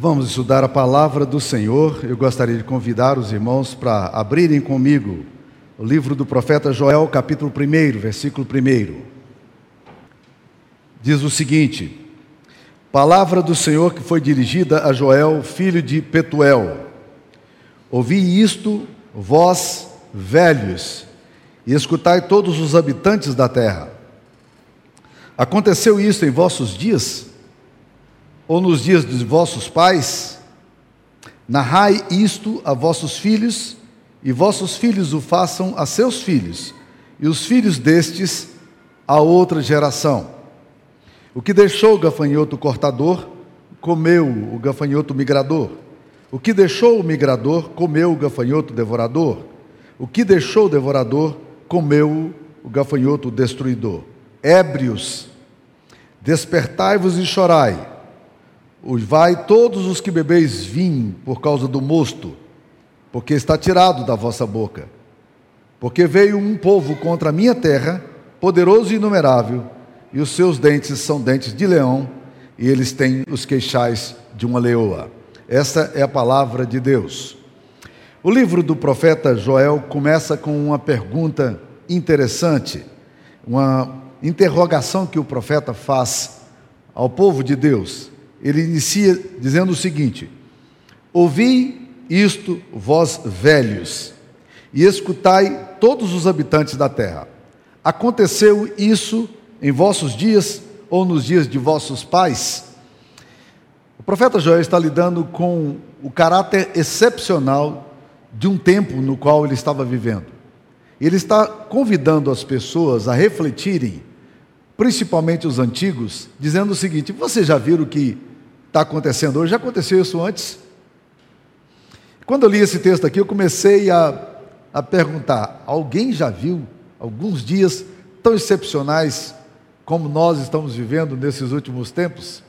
Vamos estudar a palavra do Senhor. Eu gostaria de convidar os irmãos para abrirem comigo o livro do profeta Joel, capítulo 1, versículo 1. Diz o seguinte: Palavra do Senhor que foi dirigida a Joel, filho de Petuel. Ouvi isto, vós velhos, e escutai todos os habitantes da terra. Aconteceu isto em vossos dias? Ou nos dias dos vossos pais, narrai isto a vossos filhos, e vossos filhos o façam a seus filhos, e os filhos destes a outra geração. O que deixou o gafanhoto cortador, comeu o gafanhoto migrador. O que deixou o migrador, comeu o gafanhoto devorador. O que deixou o devorador, comeu o gafanhoto destruidor. Ébrios, despertai-vos e chorai Vai todos os que bebeis vinho por causa do mosto, porque está tirado da vossa boca. Porque veio um povo contra a minha terra, poderoso e inumerável, e os seus dentes são dentes de leão, e eles têm os queixais de uma leoa. Essa é a palavra de Deus. O livro do profeta Joel começa com uma pergunta interessante, uma interrogação que o profeta faz ao povo de Deus ele inicia dizendo o seguinte: Ouvi isto, vós velhos, e escutai todos os habitantes da terra. Aconteceu isso em vossos dias ou nos dias de vossos pais? O profeta Joel está lidando com o caráter excepcional de um tempo no qual ele estava vivendo. Ele está convidando as pessoas a refletirem, principalmente os antigos, dizendo o seguinte: vocês já viram que está acontecendo hoje. Já aconteceu isso antes? Quando eu li esse texto aqui, eu comecei a, a perguntar: alguém já viu alguns dias tão excepcionais como nós estamos vivendo nesses últimos tempos?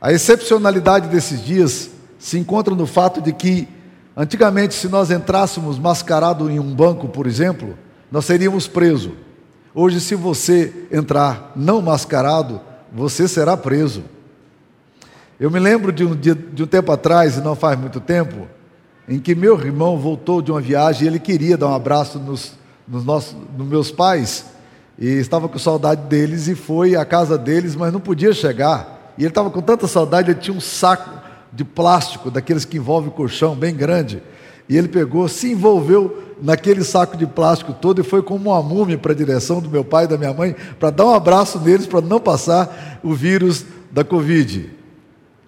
A excepcionalidade desses dias se encontra no fato de que, antigamente, se nós entrássemos mascarado em um banco, por exemplo, nós seríamos presos. Hoje, se você entrar não mascarado, você será preso. Eu me lembro de um, de um tempo atrás, e não faz muito tempo, em que meu irmão voltou de uma viagem e ele queria dar um abraço nos, nos, nossos, nos meus pais, e estava com saudade deles e foi à casa deles, mas não podia chegar. E ele estava com tanta saudade, ele tinha um saco de plástico, daqueles que envolve o colchão, bem grande. E ele pegou, se envolveu naquele saco de plástico todo e foi como uma múmia para a direção do meu pai e da minha mãe, para dar um abraço neles, para não passar o vírus da Covid.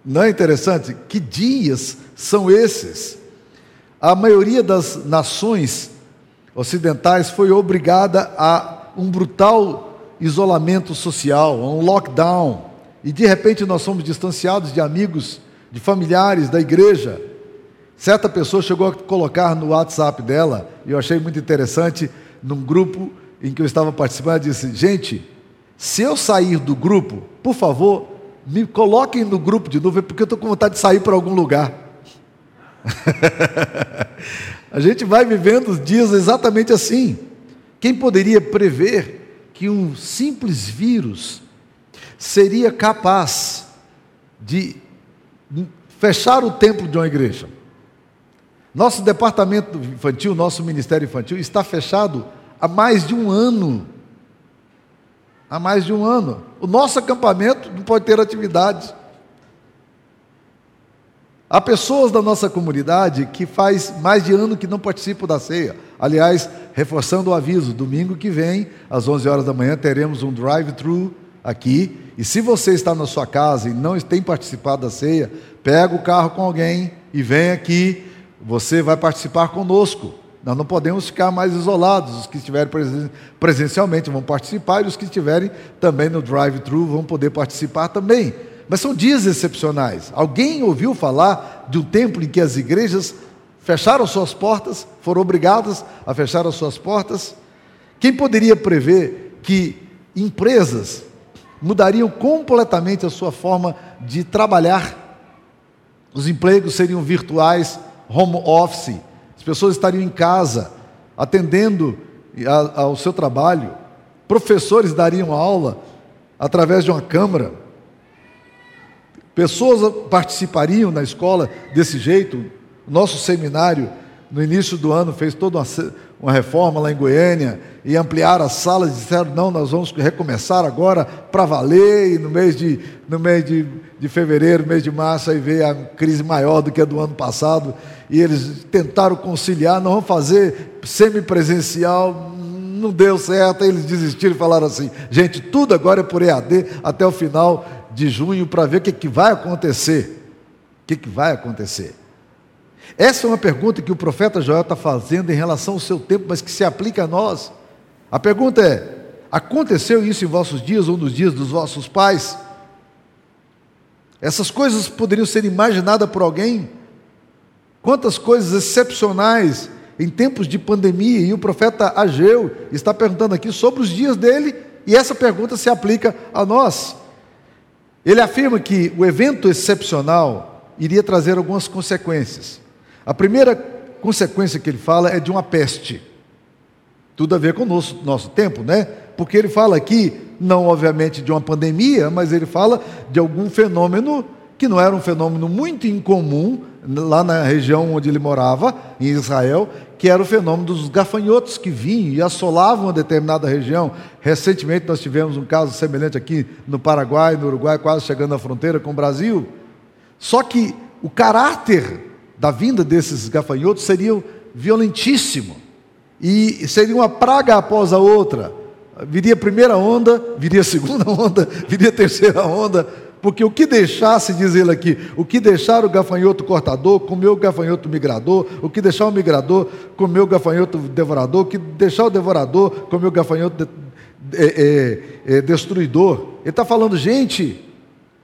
Não é interessante? Que dias são esses? A maioria das nações ocidentais foi obrigada a um brutal isolamento social, a um lockdown. E de repente nós somos distanciados de amigos, de familiares da igreja. Certa pessoa chegou a colocar no WhatsApp dela, e eu achei muito interessante, num grupo em que eu estava participando, disse: Gente, se eu sair do grupo, por favor, me coloquem no grupo de novo, porque eu estou com vontade de sair para algum lugar. a gente vai vivendo os dias exatamente assim. Quem poderia prever que um simples vírus seria capaz de fechar o templo de uma igreja? Nosso departamento infantil, nosso ministério infantil está fechado há mais de um ano há mais de um ano. O nosso acampamento não pode ter atividade. Há pessoas da nossa comunidade que faz mais de ano que não participam da ceia. Aliás, reforçando o aviso, domingo que vem, às 11 horas da manhã, teremos um drive-thru aqui. E se você está na sua casa e não tem participado da ceia, pega o carro com alguém e vem aqui. Você vai participar conosco. Nós não podemos ficar mais isolados. Os que estiverem presencialmente vão participar e os que estiverem também no drive-thru vão poder participar também. Mas são dias excepcionais. Alguém ouviu falar de um tempo em que as igrejas fecharam suas portas, foram obrigadas a fechar as suas portas? Quem poderia prever que empresas mudariam completamente a sua forma de trabalhar? Os empregos seriam virtuais, home office as pessoas estariam em casa, atendendo ao seu trabalho. Professores dariam aula através de uma câmara. pessoas participariam na escola desse jeito. Nosso seminário, no início do ano, fez toda uma, uma reforma lá em Goiânia e ampliaram as salas. Disseram: não, nós vamos recomeçar agora para valer. E no mês, de, no mês de, de fevereiro, mês de março, aí veio a crise maior do que a do ano passado. E eles tentaram conciliar: não vamos fazer semipresencial, não deu certo, aí eles desistiram e falaram assim: gente, tudo agora é por EAD até o final de junho para ver o que, que vai acontecer. O que, que vai acontecer? Essa é uma pergunta que o profeta Joel está fazendo em relação ao seu tempo, mas que se aplica a nós. A pergunta é: aconteceu isso em vossos dias ou nos dias dos vossos pais? Essas coisas poderiam ser imaginadas por alguém? Quantas coisas excepcionais em tempos de pandemia, e o profeta Ageu está perguntando aqui sobre os dias dele, e essa pergunta se aplica a nós. Ele afirma que o evento excepcional iria trazer algumas consequências. A primeira consequência que ele fala é de uma peste. Tudo a ver com o nosso, nosso tempo, né? Porque ele fala aqui, não obviamente de uma pandemia, mas ele fala de algum fenômeno que não era um fenômeno muito incomum lá na região onde ele morava, em Israel, que era o fenômeno dos gafanhotos que vinham e assolavam uma determinada região. Recentemente nós tivemos um caso semelhante aqui no Paraguai, no Uruguai, quase chegando à fronteira com o Brasil. Só que o caráter da vinda desses gafanhotos seria violentíssimo e seria uma praga após a outra. Viria a primeira onda, viria a segunda onda, viria a terceira onda porque o que deixasse, diz ele aqui, o que deixar o gafanhoto cortador, comeu o gafanhoto migrador, o que deixar o migrador, comeu o gafanhoto devorador, o que deixar o devorador, comeu o gafanhoto de, é, é, é, destruidor. Ele está falando, gente,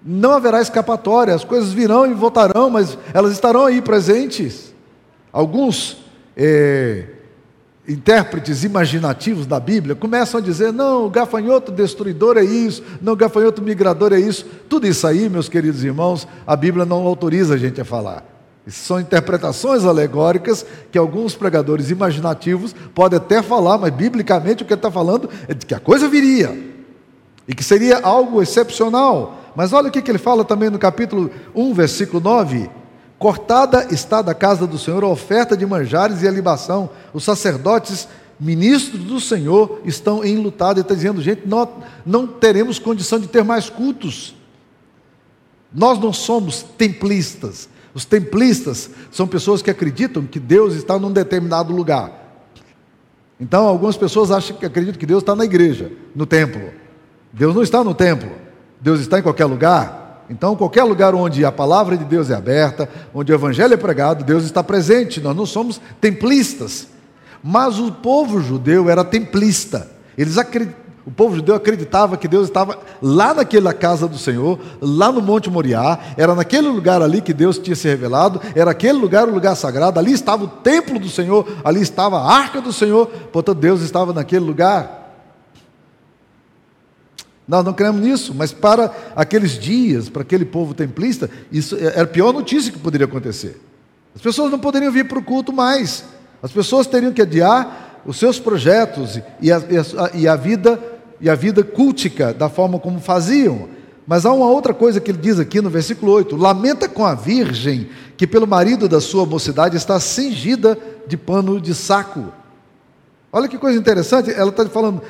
não haverá escapatória, as coisas virão e voltarão, mas elas estarão aí presentes. Alguns é, intérpretes imaginativos da Bíblia começam a dizer: não, o gafanhoto destruidor é isso, não, o gafanhoto migrador é isso. Tudo isso aí, meus queridos irmãos, a Bíblia não autoriza a gente a falar. São interpretações alegóricas que alguns pregadores imaginativos podem até falar, mas biblicamente o que ele está falando é de que a coisa viria e que seria algo excepcional. Mas olha o que ele fala também no capítulo 1, versículo 9. Cortada está da casa do Senhor a oferta de manjares e a libação. Os sacerdotes, ministros do Senhor, estão enlutados. Ele está dizendo, gente, nós não teremos condição de ter mais cultos. Nós não somos templistas. Os templistas são pessoas que acreditam que Deus está num determinado lugar. Então, algumas pessoas acham que acreditam que Deus está na igreja, no templo. Deus não está no templo. Deus está em qualquer lugar. Então, qualquer lugar onde a palavra de Deus é aberta, onde o evangelho é pregado, Deus está presente. Nós não somos templistas. Mas o povo judeu era templista. Eles o povo judeu acreditava que Deus estava lá naquela casa do Senhor, lá no Monte Moriá, era naquele lugar ali que Deus tinha se revelado, era aquele lugar o lugar sagrado, ali estava o templo do Senhor, ali estava a arca do Senhor, portanto Deus estava naquele lugar. Nós não cremos nisso, mas para aqueles dias, para aquele povo templista, isso era a pior notícia que poderia acontecer. As pessoas não poderiam vir para o culto mais. As pessoas teriam que adiar os seus projetos e a, e a, e a vida e a vida cultica da forma como faziam. Mas há uma outra coisa que ele diz aqui no versículo 8: Lamenta com a virgem que pelo marido da sua mocidade está cingida de pano de saco. Olha que coisa interessante, ela está falando,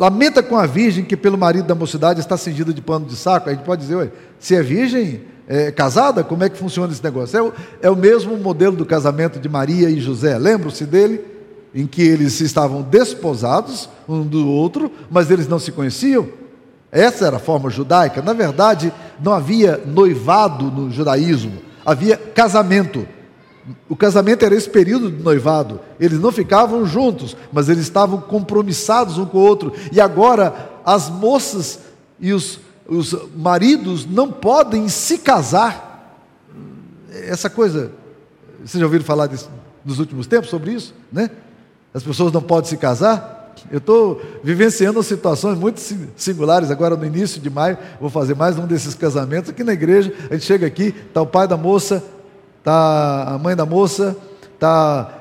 Lamenta com a virgem que pelo marido da mocidade está cingida de pano de saco. A gente pode dizer, se é virgem, é casada, como é que funciona esse negócio? É o, é o mesmo modelo do casamento de Maria e José. Lembram-se dele? Em que eles estavam desposados um do outro, mas eles não se conheciam. Essa era a forma judaica. Na verdade, não havia noivado no judaísmo, havia casamento. O casamento era esse período de noivado. Eles não ficavam juntos, mas eles estavam compromissados um com o outro. E agora as moças e os, os maridos não podem se casar. Essa coisa, vocês já ouviram falar disso, nos últimos tempos sobre isso, né? As pessoas não podem se casar. Eu estou vivenciando situações muito singulares. Agora, no início de maio, vou fazer mais um desses casamentos aqui na igreja. A gente chega aqui, está o pai da moça, está a mãe da moça, está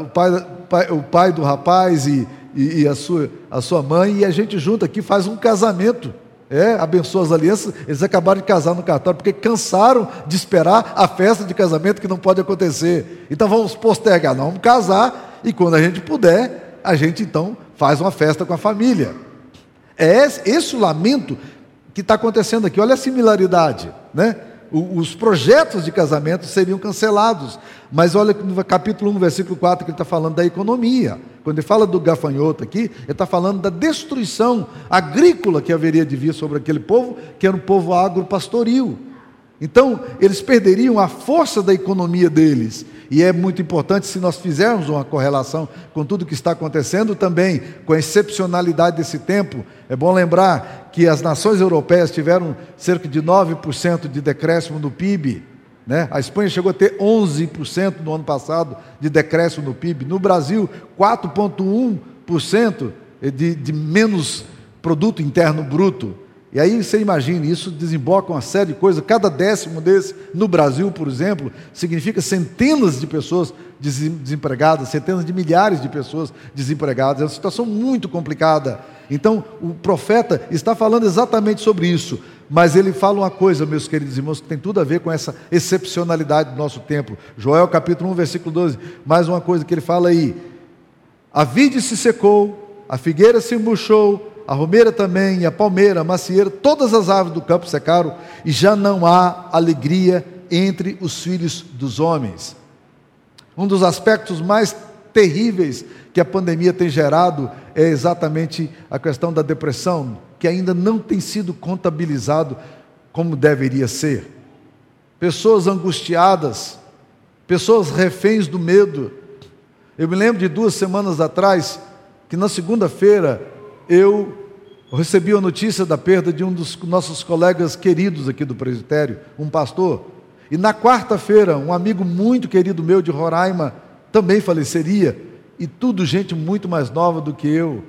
o, pai, pai, o pai do rapaz e, e, e, a, sua, a sua mãe, e a gente junto aqui faz um casamento. É, abençoa as alianças. Eles acabaram de casar no cartório porque cansaram de esperar a festa de casamento que não pode acontecer. Então vamos postergar, não, vamos casar e quando a gente puder, a gente então faz uma festa com a família. É esse o lamento que está acontecendo aqui. Olha a similaridade, né? Os projetos de casamento seriam cancelados. Mas olha no capítulo 1, versículo 4, que ele está falando da economia. Quando ele fala do gafanhoto aqui, ele está falando da destruição agrícola que haveria de vir sobre aquele povo, que era um povo agropastoril. Então, eles perderiam a força da economia deles. E é muito importante, se nós fizermos uma correlação com tudo que está acontecendo também, com a excepcionalidade desse tempo, é bom lembrar que as nações europeias tiveram cerca de 9% de decréscimo no PIB. Né? A Espanha chegou a ter 11% no ano passado de decréscimo no PIB. No Brasil, 4,1% de, de menos produto interno bruto. E aí você imagina, isso desemboca uma série de coisas. Cada décimo desse, no Brasil, por exemplo, significa centenas de pessoas desempregadas, centenas de milhares de pessoas desempregadas. É uma situação muito complicada. Então, o profeta está falando exatamente sobre isso. Mas ele fala uma coisa, meus queridos irmãos, que tem tudo a ver com essa excepcionalidade do nosso tempo. Joel capítulo 1, versículo 12. Mais uma coisa que ele fala aí. A vide se secou, a figueira se murchou, a romeira também, a palmeira, a macieira, todas as árvores do campo secaram, e já não há alegria entre os filhos dos homens. Um dos aspectos mais terríveis que a pandemia tem gerado é exatamente a questão da depressão, que ainda não tem sido contabilizado como deveria ser. Pessoas angustiadas, pessoas reféns do medo. Eu me lembro de duas semanas atrás, que na segunda-feira eu recebi a notícia da perda de um dos nossos colegas queridos aqui do presbitério, um pastor. E na quarta-feira, um amigo muito querido meu de Roraima também faleceria. E tudo gente muito mais nova do que eu.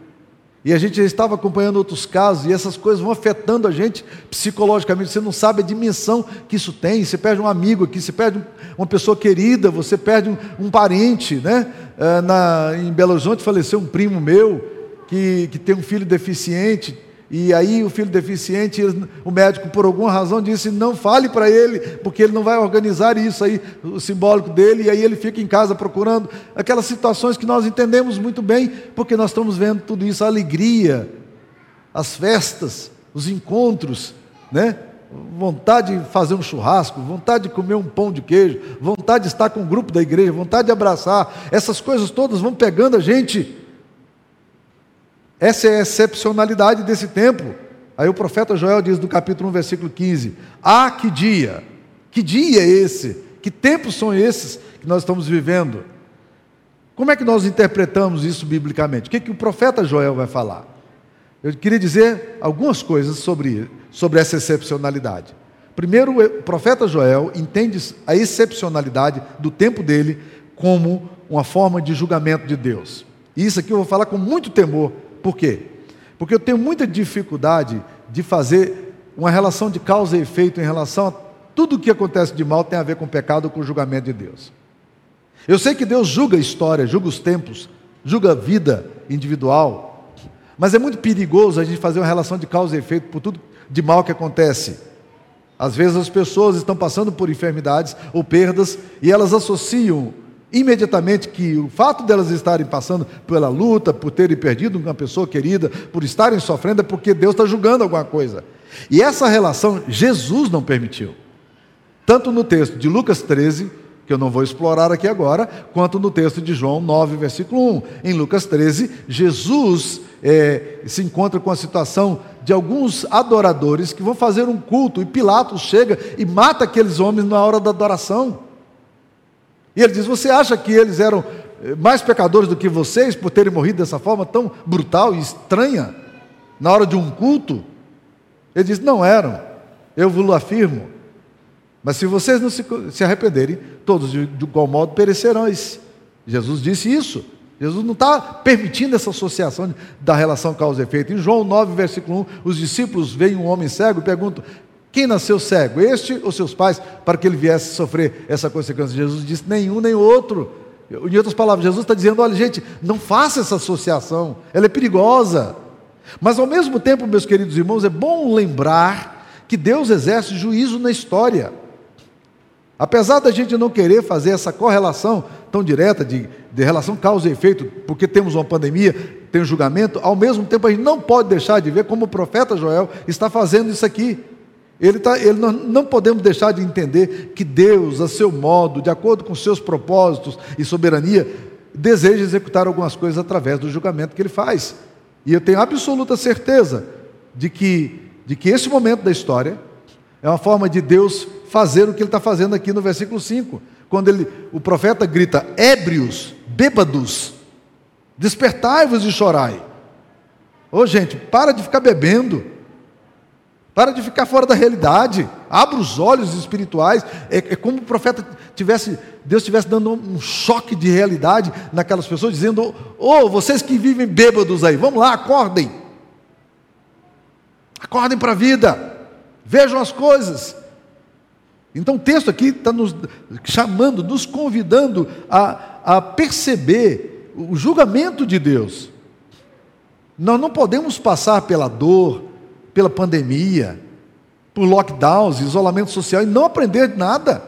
E a gente já estava acompanhando outros casos, e essas coisas vão afetando a gente psicologicamente. Você não sabe a dimensão que isso tem. Você perde um amigo aqui, você perde uma pessoa querida, você perde um, um parente. Né? É, na, em Belo Horizonte faleceu um primo meu que, que tem um filho deficiente, e aí o filho deficiente, o médico por alguma razão disse, não fale para ele, porque ele não vai organizar isso aí, o simbólico dele, e aí ele fica em casa procurando aquelas situações que nós entendemos muito bem, porque nós estamos vendo tudo isso, a alegria, as festas, os encontros, né? Vontade de fazer um churrasco, vontade de comer um pão de queijo, vontade de estar com o grupo da igreja, vontade de abraçar, essas coisas todas vão pegando a gente essa é a excepcionalidade desse tempo. Aí o profeta Joel diz no capítulo 1, versículo 15: Ah, que dia! Que dia é esse? Que tempos são esses que nós estamos vivendo? Como é que nós interpretamos isso biblicamente? O que, é que o profeta Joel vai falar? Eu queria dizer algumas coisas sobre, sobre essa excepcionalidade. Primeiro, o profeta Joel entende a excepcionalidade do tempo dele como uma forma de julgamento de Deus. E isso aqui eu vou falar com muito temor, por quê? Porque eu tenho muita dificuldade de fazer uma relação de causa e efeito em relação a tudo o que acontece de mal tem a ver com o pecado ou com o julgamento de Deus. Eu sei que Deus julga a história, julga os tempos, julga a vida individual, mas é muito perigoso a gente fazer uma relação de causa e efeito por tudo de mal que acontece. Às vezes as pessoas estão passando por enfermidades ou perdas e elas associam imediatamente que o fato delas estarem passando pela luta, por terem perdido uma pessoa querida, por estarem sofrendo, é porque Deus está julgando alguma coisa. E essa relação Jesus não permitiu. Tanto no texto de Lucas 13, que eu não vou explorar aqui agora, quanto no texto de João 9, versículo 1. Em Lucas 13, Jesus é, se encontra com a situação de alguns adoradores que vão fazer um culto, e Pilatos chega e mata aqueles homens na hora da adoração. E ele diz: Você acha que eles eram eh, mais pecadores do que vocês por terem morrido dessa forma tão brutal e estranha na hora de um culto? Ele diz: Não eram, eu vos afirmo. Mas se vocês não se, se arrependerem, todos de, de igual modo perecerão. Jesus disse isso. Jesus não está permitindo essa associação da relação causa e efeito. Em João 9, versículo 1, os discípulos veem um homem cego e perguntam: quem nasceu cego, este ou seus pais, para que ele viesse sofrer essa consequência? Jesus disse: nenhum nem outro. Em outras palavras, Jesus está dizendo: olha, gente, não faça essa associação, ela é perigosa. Mas ao mesmo tempo, meus queridos irmãos, é bom lembrar que Deus exerce juízo na história. Apesar da gente não querer fazer essa correlação tão direta de, de relação causa e efeito, porque temos uma pandemia, tem um julgamento, ao mesmo tempo a gente não pode deixar de ver como o profeta Joel está fazendo isso aqui. Ele, tá, ele não, não podemos deixar de entender que Deus, a seu modo, de acordo com seus propósitos e soberania, deseja executar algumas coisas através do julgamento que ele faz. E eu tenho absoluta certeza de que, de que esse momento da história é uma forma de Deus fazer o que ele está fazendo aqui no versículo 5, quando ele, o profeta grita: ébrios, bêbados, despertai-vos e chorai. Ô gente, para de ficar bebendo, para de ficar fora da realidade, abra os olhos espirituais. É, é como o profeta tivesse, Deus estivesse dando um choque de realidade naquelas pessoas, dizendo: Ô, oh, vocês que vivem bêbados aí, vamos lá, acordem, acordem para a vida, vejam as coisas. Então o texto aqui está nos chamando, nos convidando a, a perceber o julgamento de Deus. Nós não podemos passar pela dor, pela pandemia, por lockdowns, isolamento social e não aprender nada.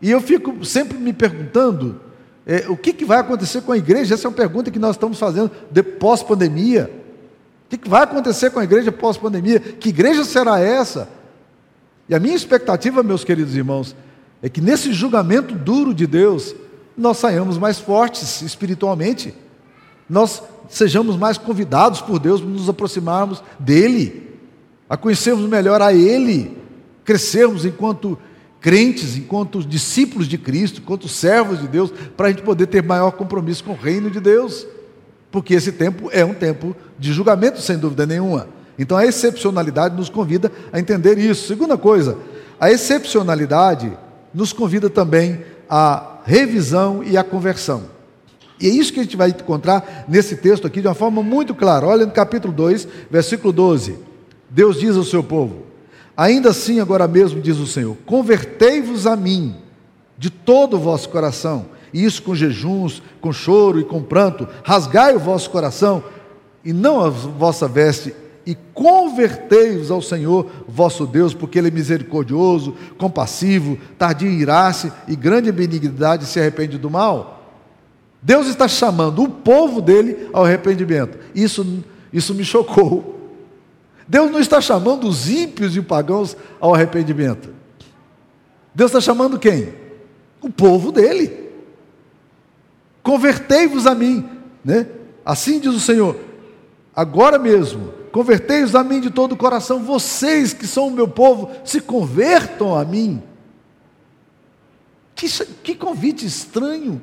E eu fico sempre me perguntando é, o que, que, vai acontecer com a igreja? Essa é uma pergunta que nós estamos fazendo de pós-pandemia. O que, que vai acontecer com a igreja pós-pandemia? Que igreja será essa? E a minha expectativa, meus queridos irmãos, é que nesse julgamento duro de Deus, nós saiamos mais fortes espiritualmente, nós sejamos mais convidados por Deus para nos aproximarmos dEle, a conhecermos melhor a Ele, crescermos enquanto crentes, enquanto discípulos de Cristo, enquanto servos de Deus, para a gente poder ter maior compromisso com o reino de Deus, porque esse tempo é um tempo de julgamento, sem dúvida nenhuma. Então a excepcionalidade nos convida a entender isso. Segunda coisa, a excepcionalidade nos convida também à revisão e à conversão. E é isso que a gente vai encontrar nesse texto aqui de uma forma muito clara. Olha no capítulo 2, versículo 12. Deus diz ao seu povo: Ainda assim, agora mesmo, diz o Senhor: Convertei-vos a mim de todo o vosso coração, e isso com jejuns, com choro e com pranto, rasgai o vosso coração, e não a vossa veste, e convertei-vos ao Senhor vosso Deus, porque Ele é misericordioso, compassivo, tardio em irar-se e grande benignidade se arrepende do mal. Deus está chamando o povo dele ao arrependimento. Isso, isso me chocou. Deus não está chamando os ímpios e os pagãos ao arrependimento. Deus está chamando quem? O povo dele. Convertei-vos a mim, né? Assim diz o Senhor. Agora mesmo, Convertei-os a mim de todo o coração, vocês que são o meu povo, se convertam a mim. Que, que convite estranho.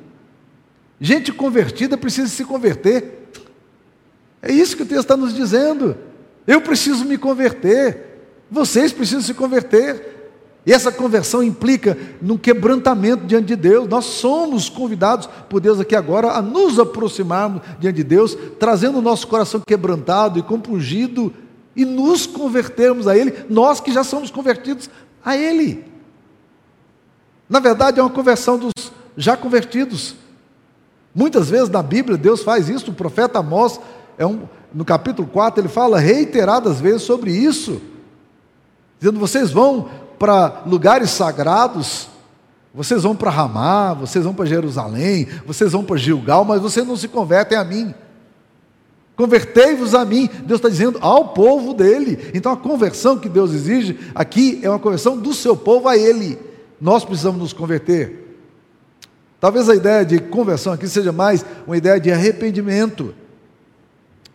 Gente convertida precisa se converter. É isso que o texto está nos dizendo. Eu preciso me converter. Vocês precisam se converter. E essa conversão implica num quebrantamento diante de Deus. Nós somos convidados por Deus aqui agora a nos aproximarmos diante de Deus, trazendo o nosso coração quebrantado e compungido e nos convertermos a Ele, nós que já somos convertidos a Ele. Na verdade, é uma conversão dos já convertidos. Muitas vezes na Bíblia Deus faz isso, o profeta Amós, é um, no capítulo 4, ele fala reiteradas vezes sobre isso, dizendo: vocês vão para lugares sagrados, vocês vão para Ramá, vocês vão para Jerusalém, vocês vão para Gilgal, mas vocês não se convertem a mim. Convertei-vos a mim, Deus está dizendo ao povo dele. Então a conversão que Deus exige aqui é uma conversão do seu povo a ele. Nós precisamos nos converter. Talvez a ideia de conversão aqui seja mais uma ideia de arrependimento.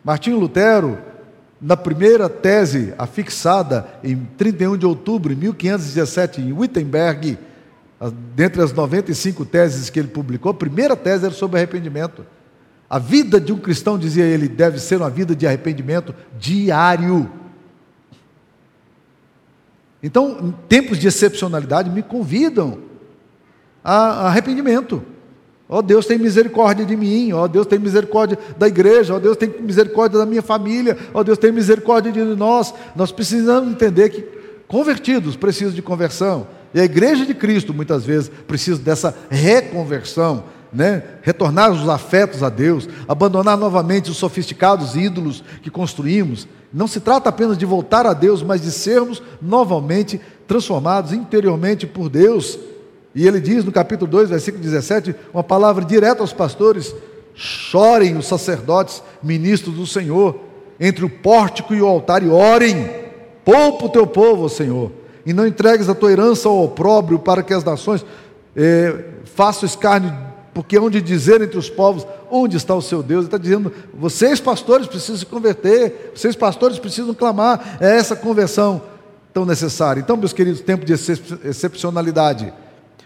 Martinho Lutero, na primeira tese afixada em 31 de outubro de 1517 em Wittenberg, dentre as 95 teses que ele publicou, a primeira tese era sobre arrependimento. A vida de um cristão, dizia ele, deve ser uma vida de arrependimento diário. Então, tempos de excepcionalidade me convidam a arrependimento. Ó oh, Deus tem misericórdia de mim, ó oh, Deus tem misericórdia da igreja, ó oh, Deus tem misericórdia da minha família, ó Deus tem misericórdia de nós. Nós precisamos entender que convertidos precisam de conversão. E a igreja de Cristo, muitas vezes, precisa dessa reconversão. né? retornar os afetos a Deus, abandonar novamente os sofisticados ídolos que construímos. Não se trata apenas de voltar a Deus, mas de sermos novamente transformados interiormente por Deus. E ele diz no capítulo 2, versículo 17, uma palavra direta aos pastores: chorem os sacerdotes, ministros do Senhor, entre o pórtico e o altar, e orem, poupa o teu povo, Senhor, e não entregues a tua herança ao opróbrio, para que as nações eh, façam escárnio porque onde dizer entre os povos, onde está o seu Deus? Ele está dizendo, vocês pastores precisam se converter, vocês pastores precisam clamar, é essa conversão tão necessária. Então, meus queridos, tempo de excepcionalidade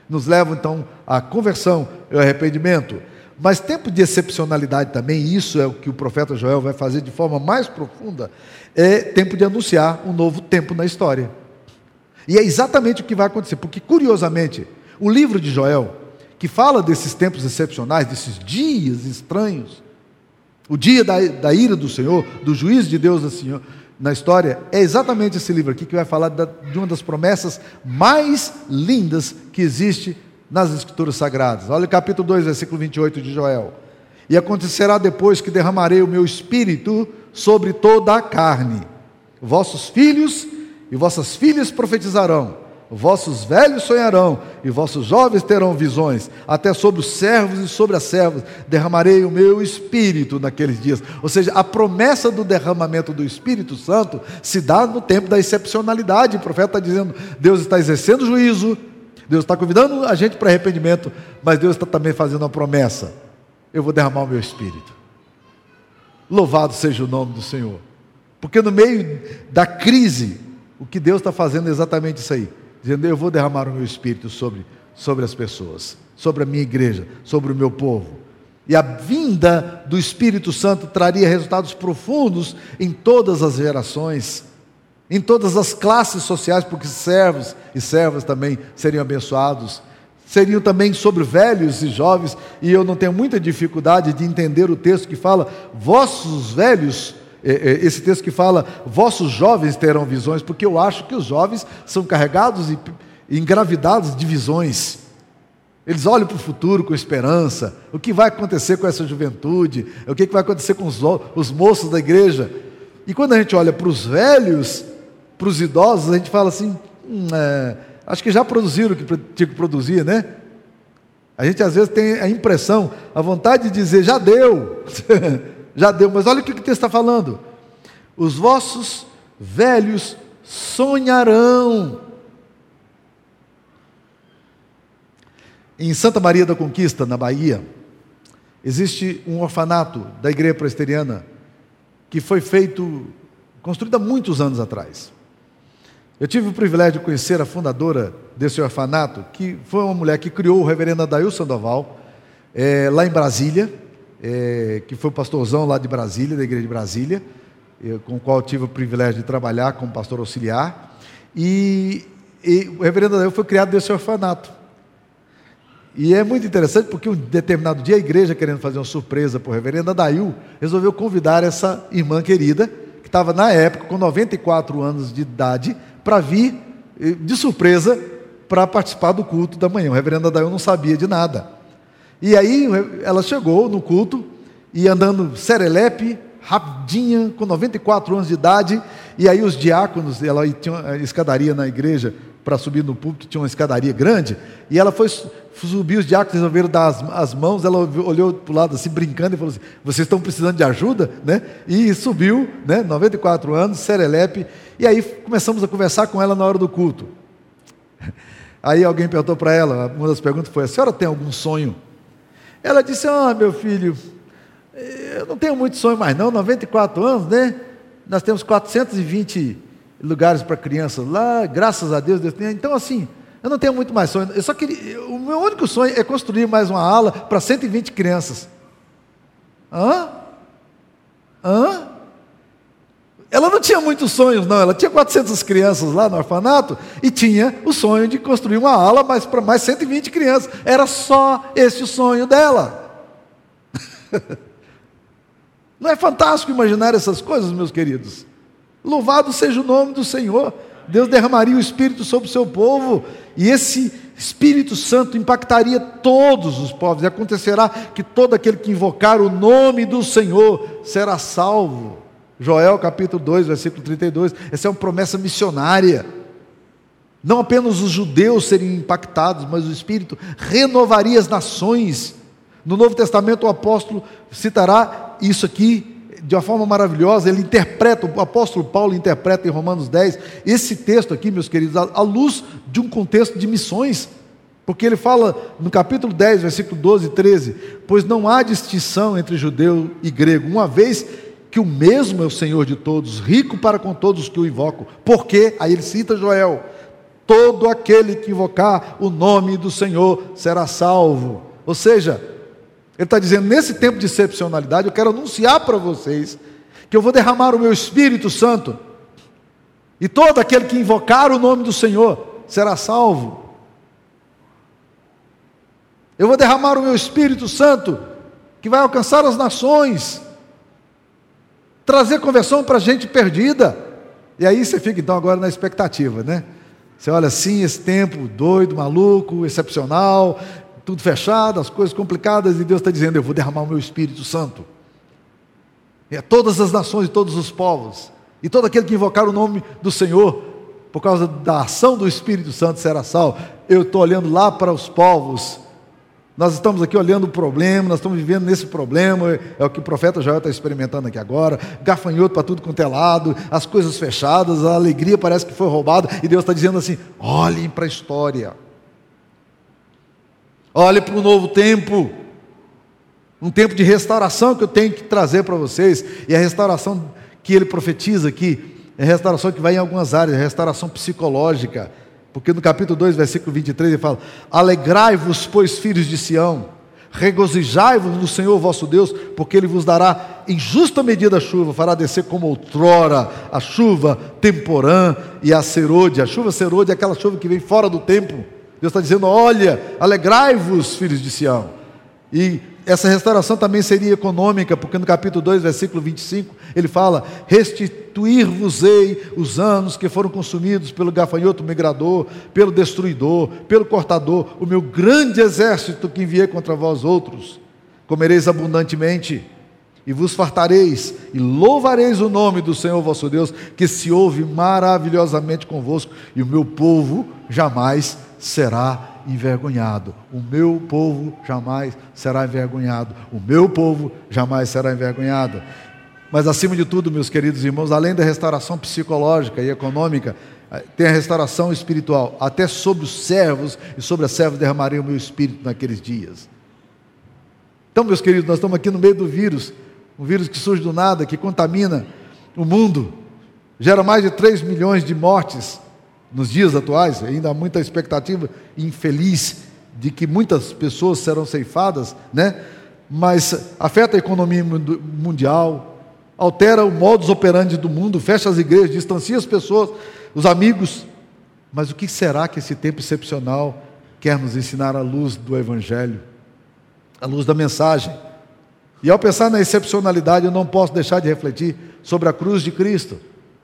nos leva então à conversão e ao arrependimento. Mas tempo de excepcionalidade também, isso é o que o profeta Joel vai fazer de forma mais profunda, é tempo de anunciar um novo tempo na história. E é exatamente o que vai acontecer, porque curiosamente, o livro de Joel, que fala desses tempos excepcionais, desses dias estranhos, o dia da, da ira do Senhor, do juízo de Deus Senhor, na história, é exatamente esse livro aqui que vai falar de uma das promessas mais lindas que existe nas Escrituras Sagradas. Olha o capítulo 2, versículo 28 de Joel. E acontecerá depois que derramarei o meu espírito sobre toda a carne. Vossos filhos e vossas filhas profetizarão Vossos velhos sonharão, e vossos jovens terão visões, até sobre os servos e sobre as servas derramarei o meu espírito naqueles dias. Ou seja, a promessa do derramamento do Espírito Santo se dá no tempo da excepcionalidade. O profeta está dizendo: Deus está exercendo juízo, Deus está convidando a gente para arrependimento, mas Deus está também fazendo uma promessa: eu vou derramar o meu espírito. Louvado seja o nome do Senhor, porque no meio da crise, o que Deus está fazendo é exatamente isso aí dizendo: Eu vou derramar o meu espírito sobre, sobre as pessoas, sobre a minha igreja, sobre o meu povo. E a vinda do Espírito Santo traria resultados profundos em todas as gerações, em todas as classes sociais, porque servos e servas também seriam abençoados. Seriam também sobre velhos e jovens, e eu não tenho muita dificuldade de entender o texto que fala: vossos velhos esse texto que fala, vossos jovens terão visões, porque eu acho que os jovens são carregados e engravidados de visões. Eles olham para o futuro com esperança. O que vai acontecer com essa juventude? O que vai acontecer com os, os moços da igreja? E quando a gente olha para os velhos, para os idosos, a gente fala assim: hum, é, acho que já produziram o que tinha que produzir, né? A gente às vezes tem a impressão, a vontade de dizer: já deu. já deu, mas olha o que o texto está falando. Os vossos velhos sonharão. Em Santa Maria da Conquista, na Bahia, existe um orfanato da igreja presbiteriana que foi feito, construído há muitos anos atrás. Eu tive o privilégio de conhecer a fundadora desse orfanato, que foi uma mulher que criou o reverendo Adail Sandoval, é, lá em Brasília é, que foi o pastorzão lá de Brasília, da igreja de Brasília, eu, com o qual tive o privilégio de trabalhar como pastor auxiliar. E, e o reverendo Adail foi criado desse orfanato. E é muito interessante porque um determinado dia a igreja, querendo fazer uma surpresa para o reverendo Adail, resolveu convidar essa irmã querida, que estava na época com 94 anos de idade, para vir de surpresa para participar do culto da manhã. O reverendo Adail não sabia de nada. E aí ela chegou no culto e andando serelepe, rapidinha, com 94 anos de idade, e aí os diáconos, ela tinha uma escadaria na igreja para subir no púlpito, tinha uma escadaria grande, e ela foi subir, os diáconos resolveram dar as, as mãos, ela olhou para o lado assim, brincando, e falou assim, vocês estão precisando de ajuda? Né? E subiu, né? 94 anos, serelepe, e aí começamos a conversar com ela na hora do culto. Aí alguém perguntou para ela, uma das perguntas foi, a senhora tem algum sonho ela disse: Ah, meu filho, eu não tenho muito sonho mais, não, 94 anos, né? Nós temos 420 lugares para crianças lá, graças a Deus, Deus tem. Então, assim, eu não tenho muito mais sonho. Eu só queria. O meu único sonho é construir mais uma ala para 120 crianças. Hã? Hã? Ela não tinha muitos sonhos, não. Ela tinha 400 crianças lá no orfanato e tinha o sonho de construir uma ala mais para mais 120 crianças. Era só esse o sonho dela. Não é fantástico imaginar essas coisas, meus queridos? Louvado seja o nome do Senhor. Deus derramaria o Espírito sobre o seu povo e esse Espírito Santo impactaria todos os povos, e acontecerá que todo aquele que invocar o nome do Senhor será salvo. Joel capítulo 2, versículo 32. Essa é uma promessa missionária. Não apenas os judeus seriam impactados, mas o Espírito renovaria as nações. No Novo Testamento, o apóstolo citará isso aqui de uma forma maravilhosa. Ele interpreta, o apóstolo Paulo interpreta em Romanos 10, esse texto aqui, meus queridos, à luz de um contexto de missões. Porque ele fala no capítulo 10, versículo 12 e 13: Pois não há distinção entre judeu e grego, uma vez que o mesmo é o Senhor de todos, rico para com todos que o invocam. Porque, aí ele cita Joel: todo aquele que invocar o nome do Senhor será salvo. Ou seja, ele está dizendo: nesse tempo de excepcionalidade, eu quero anunciar para vocês que eu vou derramar o meu Espírito Santo, e todo aquele que invocar o nome do Senhor será salvo. Eu vou derramar o meu Espírito Santo, que vai alcançar as nações, trazer conversão para gente perdida. E aí você fica então agora na expectativa, né? Você olha assim, esse tempo doido, maluco, excepcional, tudo fechado, as coisas complicadas, e Deus está dizendo: Eu vou derramar o meu Espírito Santo. E a todas as nações e todos os povos, e todo aquele que invocar o nome do Senhor, por causa da ação do Espírito Santo, será salvo. Eu estou olhando lá para os povos nós estamos aqui olhando o problema, nós estamos vivendo nesse problema, é o que o profeta Joel está experimentando aqui agora, gafanhoto para tudo quanto é lado, as coisas fechadas, a alegria parece que foi roubada, e Deus está dizendo assim: olhem para a história, olhem para o novo tempo, um tempo de restauração que eu tenho que trazer para vocês, e a restauração que ele profetiza aqui, é restauração que vai em algumas áreas, restauração psicológica, porque no capítulo 2, versículo 23, ele fala: Alegrai-vos, pois, filhos de Sião, regozijai-vos no Senhor vosso Deus, porque Ele vos dará em justa medida a chuva, fará descer como outrora a chuva temporã e a serode. A chuva serode é aquela chuva que vem fora do tempo. Deus está dizendo: Olha, alegrai-vos, filhos de Sião. E essa restauração também seria econômica, porque no capítulo 2, versículo 25, ele fala: Restituir-vos-ei os anos que foram consumidos pelo gafanhoto migrador, pelo destruidor, pelo cortador, o meu grande exército que enviei contra vós outros. Comereis abundantemente e vos fartareis, e louvareis o nome do Senhor vosso Deus, que se ouve maravilhosamente convosco, e o meu povo jamais será envergonhado. O meu povo jamais será envergonhado. O meu povo jamais será envergonhado. Mas acima de tudo, meus queridos irmãos, além da restauração psicológica e econômica, eh, tem a restauração espiritual. Até sobre os servos e sobre as servas derramarei o meu espírito naqueles dias. Então, meus queridos, nós estamos aqui no meio do vírus, um vírus que surge do nada, que contamina o mundo, gera mais de 3 milhões de mortes nos dias atuais, ainda há muita expectativa infeliz de que muitas pessoas serão ceifadas, né? mas afeta a economia mundial, altera o modus operandi do mundo, fecha as igrejas, distancia as pessoas, os amigos. Mas o que será que esse tempo excepcional quer nos ensinar à luz do Evangelho, à luz da mensagem? E ao pensar na excepcionalidade, eu não posso deixar de refletir sobre a cruz de Cristo.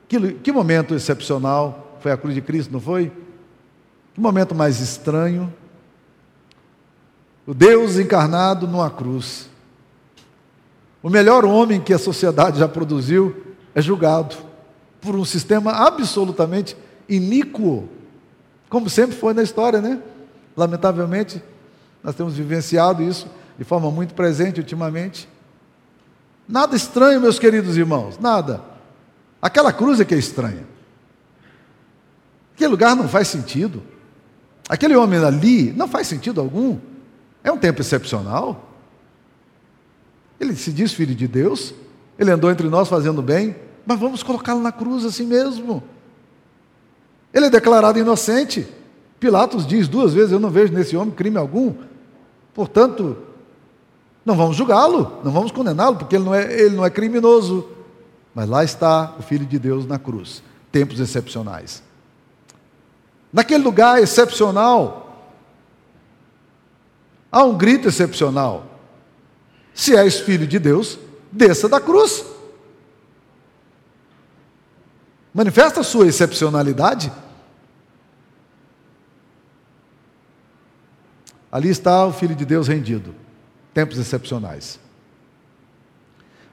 Que, que momento excepcional foi a cruz de Cristo, não foi? Que momento mais estranho. O Deus encarnado numa cruz. O melhor homem que a sociedade já produziu é julgado por um sistema absolutamente iníquo, como sempre foi na história, né? Lamentavelmente, nós temos vivenciado isso de forma muito presente ultimamente. Nada estranho, meus queridos irmãos, nada. Aquela cruz é que é estranha. Aquele lugar não faz sentido. Aquele homem ali não faz sentido algum. É um tempo excepcional. Ele se diz filho de Deus, ele andou entre nós fazendo bem, mas vamos colocá-lo na cruz assim mesmo. Ele é declarado inocente. Pilatos diz duas vezes: Eu não vejo nesse homem crime algum. Portanto, não vamos julgá-lo, não vamos condená-lo, porque ele não, é, ele não é criminoso. Mas lá está o Filho de Deus na cruz. Tempos excepcionais. Naquele lugar excepcional, há um grito excepcional. Se és filho de Deus, desça da cruz. Manifesta a sua excepcionalidade. Ali está o Filho de Deus rendido. Tempos excepcionais.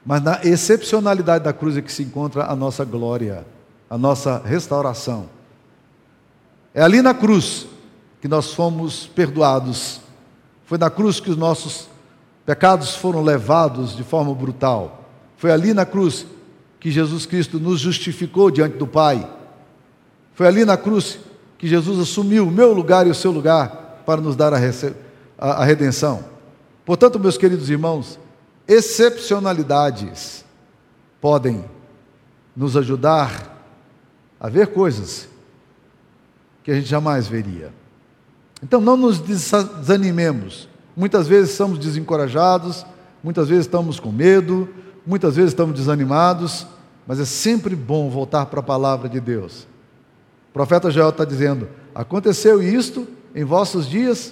Mas na excepcionalidade da cruz é que se encontra a nossa glória, a nossa restauração. É ali na cruz que nós fomos perdoados. Foi na cruz que os nossos pecados foram levados de forma brutal. Foi ali na cruz que Jesus Cristo nos justificou diante do Pai. Foi ali na cruz que Jesus assumiu o meu lugar e o seu lugar para nos dar a, a, a redenção. Portanto, meus queridos irmãos, excepcionalidades podem nos ajudar a ver coisas que a gente jamais veria. Então não nos desanimemos. Muitas vezes estamos desencorajados, muitas vezes estamos com medo, muitas vezes estamos desanimados, mas é sempre bom voltar para a palavra de Deus. O profeta Joel está dizendo: aconteceu isto em vossos dias?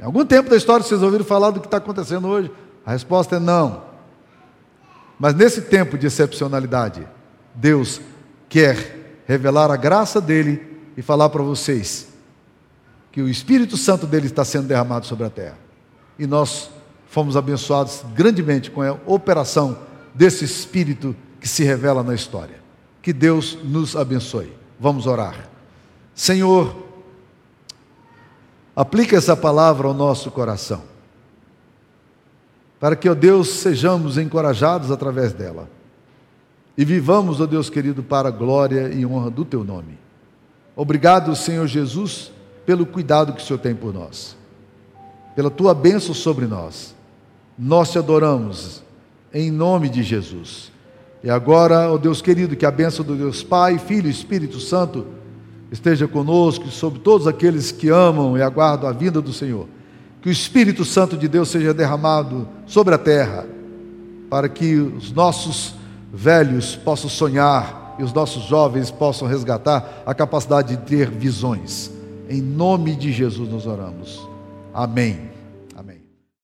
Em algum tempo da história vocês ouviram falar do que está acontecendo hoje? A resposta é não. Mas nesse tempo de excepcionalidade, Deus quer revelar a graça dele e falar para vocês que o Espírito Santo dele está sendo derramado sobre a terra. E nós fomos abençoados grandemente com a operação desse Espírito que se revela na história. Que Deus nos abençoe. Vamos orar. Senhor, aplica essa palavra ao nosso coração para que, ó Deus, sejamos encorajados através dela. E vivamos, ó Deus querido, para a glória e honra do teu nome. Obrigado, Senhor Jesus, pelo cuidado que o Senhor tem por nós, pela tua bênção sobre nós. Nós te adoramos, em nome de Jesus. E agora, ó Deus querido, que a bênção do Deus Pai, Filho e Espírito Santo esteja conosco e sobre todos aqueles que amam e aguardam a vinda do Senhor que o Espírito Santo de Deus seja derramado sobre a terra, para que os nossos velhos possam sonhar e os nossos jovens possam resgatar a capacidade de ter visões. Em nome de Jesus nós oramos. Amém.